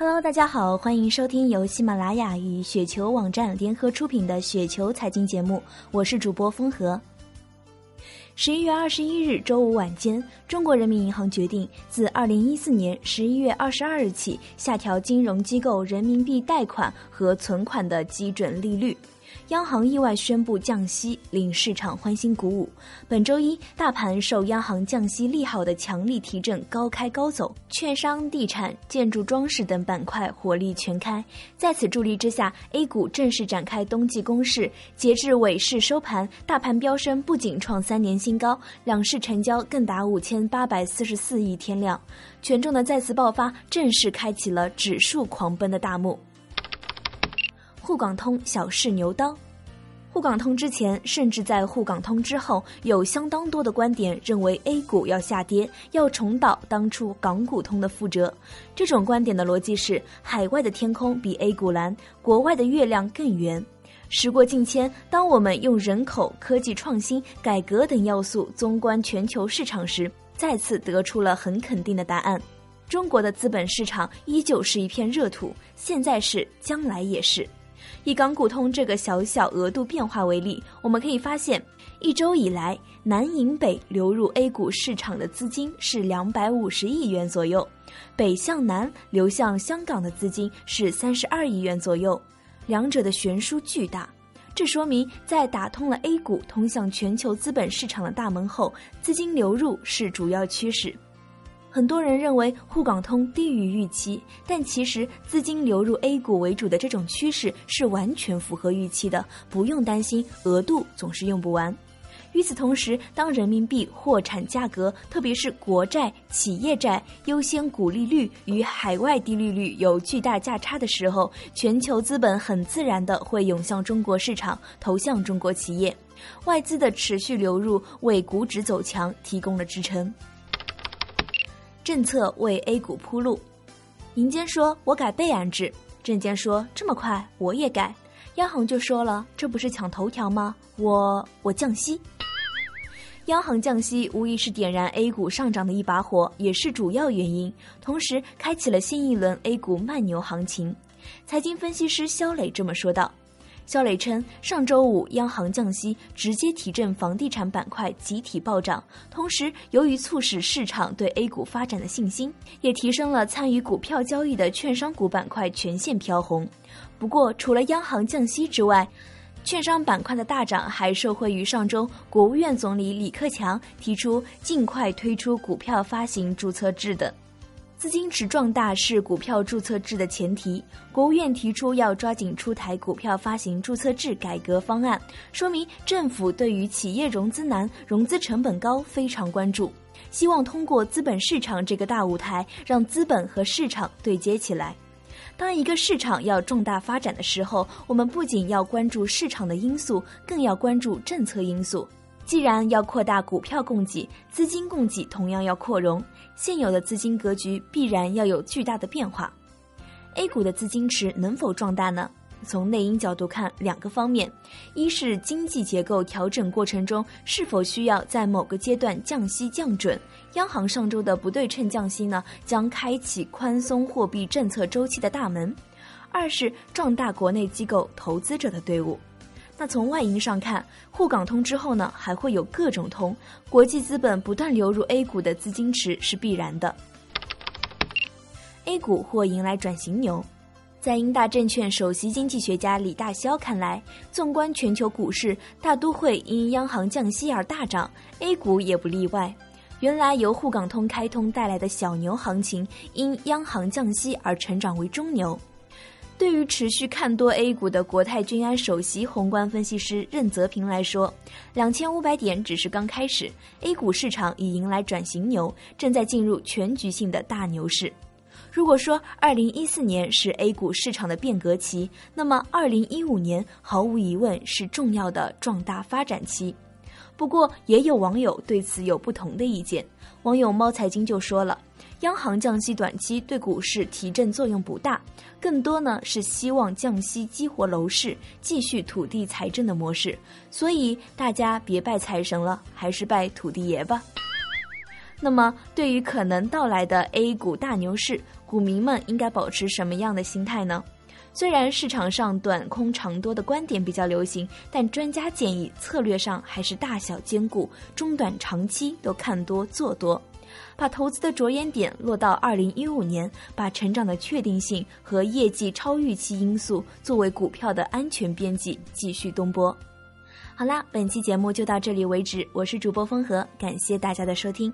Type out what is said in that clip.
Hello，大家好，欢迎收听由喜马拉雅与雪球网站联合出品的雪球财经节目，我是主播风和。十一月二十一日周五晚间，中国人民银行决定自二零一四年十一月二十二日起下调金融机构人民币贷款和存款的基准利率。央行意外宣布降息，令市场欢欣鼓舞。本周一，大盘受央行降息利好的强力提振，高开高走，券商、地产、建筑装饰等板块火力全开。在此助力之下，A 股正式展开冬季攻势。截至尾市收盘，大盘飙升不仅创三年新高，两市成交更达五千八百四十四亿天量，权重的再次爆发，正式开启了指数狂奔的大幕。沪港通小试牛刀，沪港通之前，甚至在沪港通之后，有相当多的观点认为 A 股要下跌，要重蹈当初港股通的覆辙。这种观点的逻辑是：海外的天空比 A 股蓝，国外的月亮更圆。时过境迁，当我们用人口、科技创新、改革等要素纵观全球市场时，再次得出了很肯定的答案：中国的资本市场依旧是一片热土，现在是，将来也是。以港股通这个小小额度变化为例，我们可以发现，一周以来南引北流入 A 股市场的资金是两百五十亿元左右，北向南流向香港的资金是三十二亿元左右，两者的悬殊巨大。这说明，在打通了 A 股通向全球资本市场的大门后，资金流入是主要趋势。很多人认为沪港通低于预期，但其实资金流入 A 股为主的这种趋势是完全符合预期的，不用担心额度总是用不完。与此同时，当人民币货产价格，特别是国债、企业债优先股利率与海外低利率有巨大价差的时候，全球资本很自然的会涌向中国市场，投向中国企业，外资的持续流入为股指走强提供了支撑。政策为 A 股铺路，银监说：“我改备案制。”证监说：“这么快，我也改。”央行就说了：“这不是抢头条吗？我我降息。”央行降息无疑是点燃 A 股上涨的一把火，也是主要原因，同时开启了新一轮 A 股慢牛行情。财经分析师肖磊这么说道。肖磊称，上周五央行降息，直接提振房地产板块集体暴涨，同时由于促使市场对 A 股发展的信心，也提升了参与股票交易的券商股板块全线飘红。不过，除了央行降息之外，券商板块的大涨还受惠于上周国务院总理李克强提出尽快推出股票发行注册制的。资金池壮大是股票注册制的前提。国务院提出要抓紧出台股票发行注册制改革方案，说明政府对于企业融资难、融资成本高非常关注，希望通过资本市场这个大舞台，让资本和市场对接起来。当一个市场要重大发展的时候，我们不仅要关注市场的因素，更要关注政策因素。既然要扩大股票供给，资金供给同样要扩容，现有的资金格局必然要有巨大的变化。A 股的资金池能否壮大呢？从内因角度看，两个方面：一是经济结构调整过程中是否需要在某个阶段降息降准，央行上周的不对称降息呢，将开启宽松货币政策周期的大门；二是壮大国内机构投资者的队伍。那从外因上看，沪港通之后呢，还会有各种通，国际资本不断流入 A 股的资金池是必然的。A 股或迎来转型牛，在英大证券首席经济学家李大霄看来，纵观全球股市，大都会因央行降息而大涨，A 股也不例外。原来由沪港通开通带来的小牛行情，因央行降息而成长为中牛。对于持续看多 A 股的国泰君安首席宏观分析师任泽平来说，两千五百点只是刚开始，A 股市场已迎来转型牛，正在进入全局性的大牛市。如果说二零一四年是 A 股市场的变革期，那么二零一五年毫无疑问是重要的壮大发展期。不过，也有网友对此有不同的意见。网友猫财经就说了。央行降息短期对股市提振作用不大，更多呢是希望降息激活楼市，继续土地财政的模式。所以大家别拜财神了，还是拜土地爷吧。那么，对于可能到来的 A 股大牛市，股民们应该保持什么样的心态呢？虽然市场上短空长多的观点比较流行，但专家建议策略上还是大小兼顾，中短长期都看多做多，把投资的着眼点落到二零一五年，把成长的确定性和业绩超预期因素作为股票的安全边际，继续东播。好啦，本期节目就到这里为止，我是主播风和，感谢大家的收听。